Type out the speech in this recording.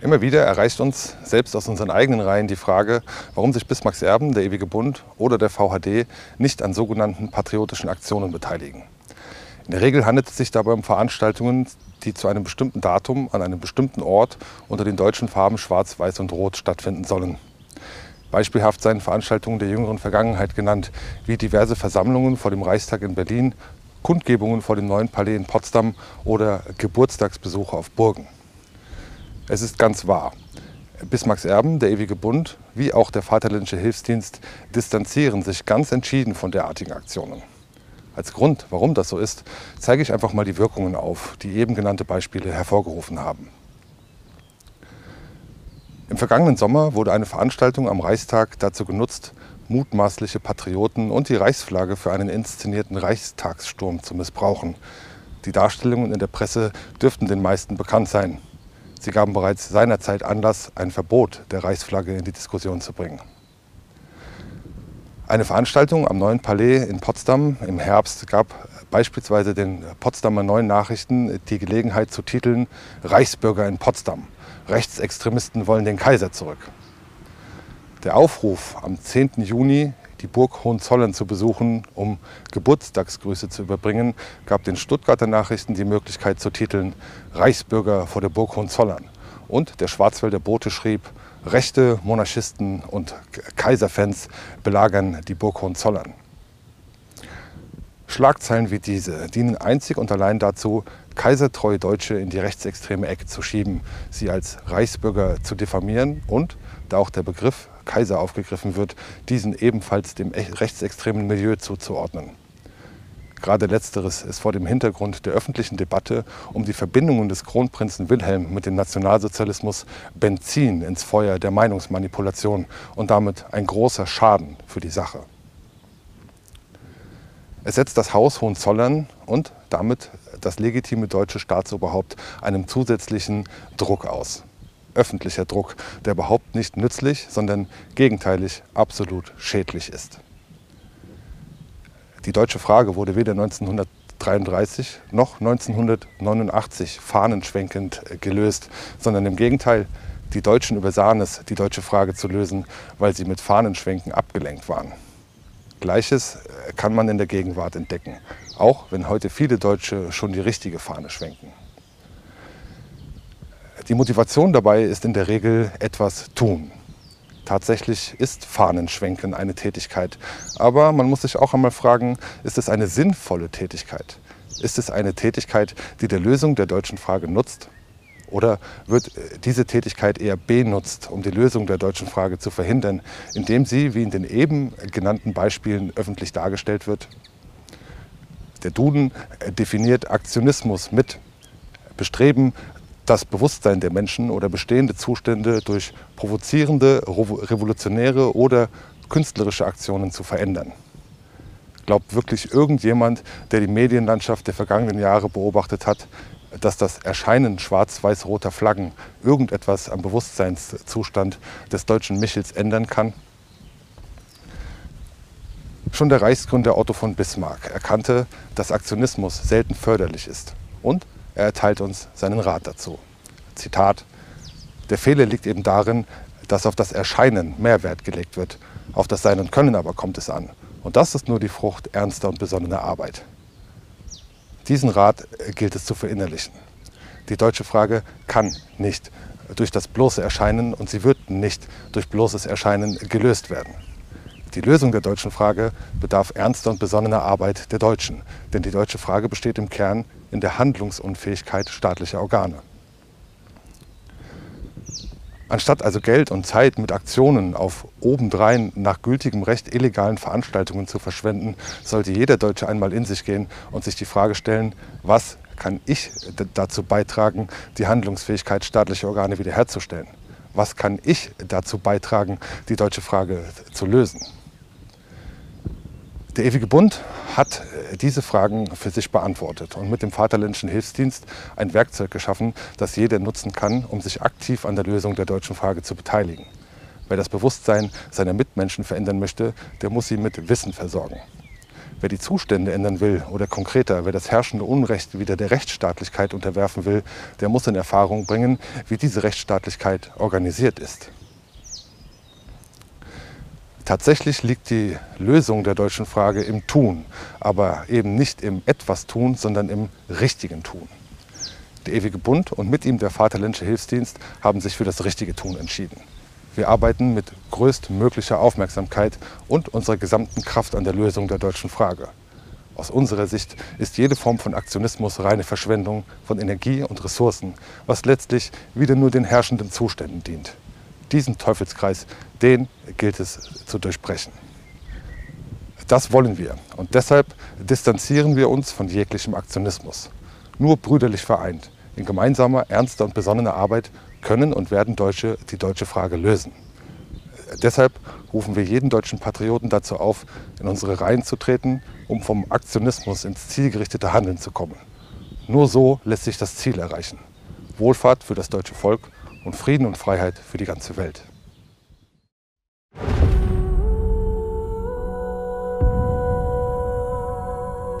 Immer wieder erreicht uns, selbst aus unseren eigenen Reihen, die Frage, warum sich Bismarcks Erben, der Ewige Bund oder der VHD nicht an sogenannten patriotischen Aktionen beteiligen. In der Regel handelt es sich dabei um Veranstaltungen, die zu einem bestimmten Datum an einem bestimmten Ort unter den deutschen Farben Schwarz, Weiß und Rot stattfinden sollen. Beispielhaft seien Veranstaltungen der jüngeren Vergangenheit genannt, wie diverse Versammlungen vor dem Reichstag in Berlin, Kundgebungen vor dem neuen Palais in Potsdam oder Geburtstagsbesuche auf Burgen. Es ist ganz wahr. Bismarcks Erben, der Ewige Bund, wie auch der Vaterländische Hilfsdienst distanzieren sich ganz entschieden von derartigen Aktionen. Als Grund, warum das so ist, zeige ich einfach mal die Wirkungen auf, die eben genannte Beispiele hervorgerufen haben. Im vergangenen Sommer wurde eine Veranstaltung am Reichstag dazu genutzt, mutmaßliche Patrioten und die Reichsflagge für einen inszenierten Reichstagssturm zu missbrauchen. Die Darstellungen in der Presse dürften den meisten bekannt sein. Sie gaben bereits seinerzeit Anlass, ein Verbot der Reichsflagge in die Diskussion zu bringen. Eine Veranstaltung am Neuen Palais in Potsdam im Herbst gab beispielsweise den Potsdamer Neuen Nachrichten die Gelegenheit zu titeln Reichsbürger in Potsdam. Rechtsextremisten wollen den Kaiser zurück. Der Aufruf am 10. Juni die Burg Hohenzollern zu besuchen, um Geburtstagsgrüße zu überbringen, gab den Stuttgarter Nachrichten die Möglichkeit zu titeln Reichsbürger vor der Burg Hohenzollern. Und der Schwarzwälder Bote schrieb, rechte Monarchisten und Kaiserfans belagern die Burg Hohenzollern. Schlagzeilen wie diese dienen einzig und allein dazu, kaisertreue Deutsche in die rechtsextreme Ecke zu schieben, sie als Reichsbürger zu diffamieren und, da auch der Begriff Kaiser aufgegriffen wird, diesen ebenfalls dem rechtsextremen Milieu zuzuordnen. Gerade letzteres ist vor dem Hintergrund der öffentlichen Debatte um die Verbindungen des Kronprinzen Wilhelm mit dem Nationalsozialismus Benzin ins Feuer der Meinungsmanipulation und damit ein großer Schaden für die Sache. Es setzt das Haus Hohenzollern und damit das legitime deutsche Staatsoberhaupt einem zusätzlichen Druck aus öffentlicher Druck, der überhaupt nicht nützlich, sondern gegenteilig absolut schädlich ist. Die deutsche Frage wurde weder 1933 noch 1989 fahnenschwenkend gelöst, sondern im Gegenteil, die Deutschen übersahen es, die deutsche Frage zu lösen, weil sie mit Fahnenschwenken abgelenkt waren. Gleiches äh, kann man in der Gegenwart entdecken, auch wenn heute viele Deutsche schon die richtige Fahne schwenken. Die Motivation dabei ist in der Regel etwas tun. Tatsächlich ist Fahnenschwenken eine Tätigkeit. Aber man muss sich auch einmal fragen, ist es eine sinnvolle Tätigkeit? Ist es eine Tätigkeit, die der Lösung der deutschen Frage nutzt? Oder wird diese Tätigkeit eher benutzt, um die Lösung der deutschen Frage zu verhindern, indem sie, wie in den eben genannten Beispielen, öffentlich dargestellt wird? Der Duden definiert Aktionismus mit Bestreben, das Bewusstsein der Menschen oder bestehende Zustände durch provozierende, revolutionäre oder künstlerische Aktionen zu verändern. Glaubt wirklich irgendjemand, der die Medienlandschaft der vergangenen Jahre beobachtet hat, dass das Erscheinen schwarz-weiß-roter Flaggen irgendetwas am Bewusstseinszustand des deutschen Michels ändern kann? Schon der Reichsgründer Otto von Bismarck erkannte, dass Aktionismus selten förderlich ist und er erteilt uns seinen Rat dazu. Zitat, der Fehler liegt eben darin, dass auf das Erscheinen mehr Wert gelegt wird. Auf das Sein und Können aber kommt es an. Und das ist nur die Frucht ernster und besonnener Arbeit. Diesen Rat gilt es zu verinnerlichen. Die deutsche Frage kann nicht durch das bloße Erscheinen und sie wird nicht durch bloßes Erscheinen gelöst werden. Die Lösung der deutschen Frage bedarf ernster und besonnener Arbeit der Deutschen. Denn die deutsche Frage besteht im Kern in der Handlungsunfähigkeit staatlicher Organe. Anstatt also Geld und Zeit mit Aktionen auf obendrein nach gültigem Recht illegalen Veranstaltungen zu verschwenden, sollte jeder Deutsche einmal in sich gehen und sich die Frage stellen, was kann ich dazu beitragen, die Handlungsfähigkeit staatlicher Organe wiederherzustellen? Was kann ich dazu beitragen, die deutsche Frage zu lösen? Der Ewige Bund hat äh, diese Fragen für sich beantwortet und mit dem Vaterländischen Hilfsdienst ein Werkzeug geschaffen, das jeder nutzen kann, um sich aktiv an der Lösung der deutschen Frage zu beteiligen. Wer das Bewusstsein seiner Mitmenschen verändern möchte, der muss sie mit Wissen versorgen. Wer die Zustände ändern will oder konkreter, wer das herrschende Unrecht wieder der Rechtsstaatlichkeit unterwerfen will, der muss in Erfahrung bringen, wie diese Rechtsstaatlichkeit organisiert ist. Tatsächlich liegt die Lösung der deutschen Frage im Tun, aber eben nicht im etwas Tun, sondern im richtigen Tun. Der ewige Bund und mit ihm der Vaterländische Hilfsdienst haben sich für das richtige Tun entschieden. Wir arbeiten mit größtmöglicher Aufmerksamkeit und unserer gesamten Kraft an der Lösung der deutschen Frage. Aus unserer Sicht ist jede Form von Aktionismus reine Verschwendung von Energie und Ressourcen, was letztlich wieder nur den herrschenden Zuständen dient. Diesen Teufelskreis, den gilt es zu durchbrechen. Das wollen wir und deshalb distanzieren wir uns von jeglichem Aktionismus. Nur brüderlich vereint, in gemeinsamer, ernster und besonnener Arbeit können und werden Deutsche die deutsche Frage lösen. Deshalb rufen wir jeden deutschen Patrioten dazu auf, in unsere Reihen zu treten, um vom Aktionismus ins zielgerichtete Handeln zu kommen. Nur so lässt sich das Ziel erreichen. Wohlfahrt für das deutsche Volk und Frieden und Freiheit für die ganze Welt.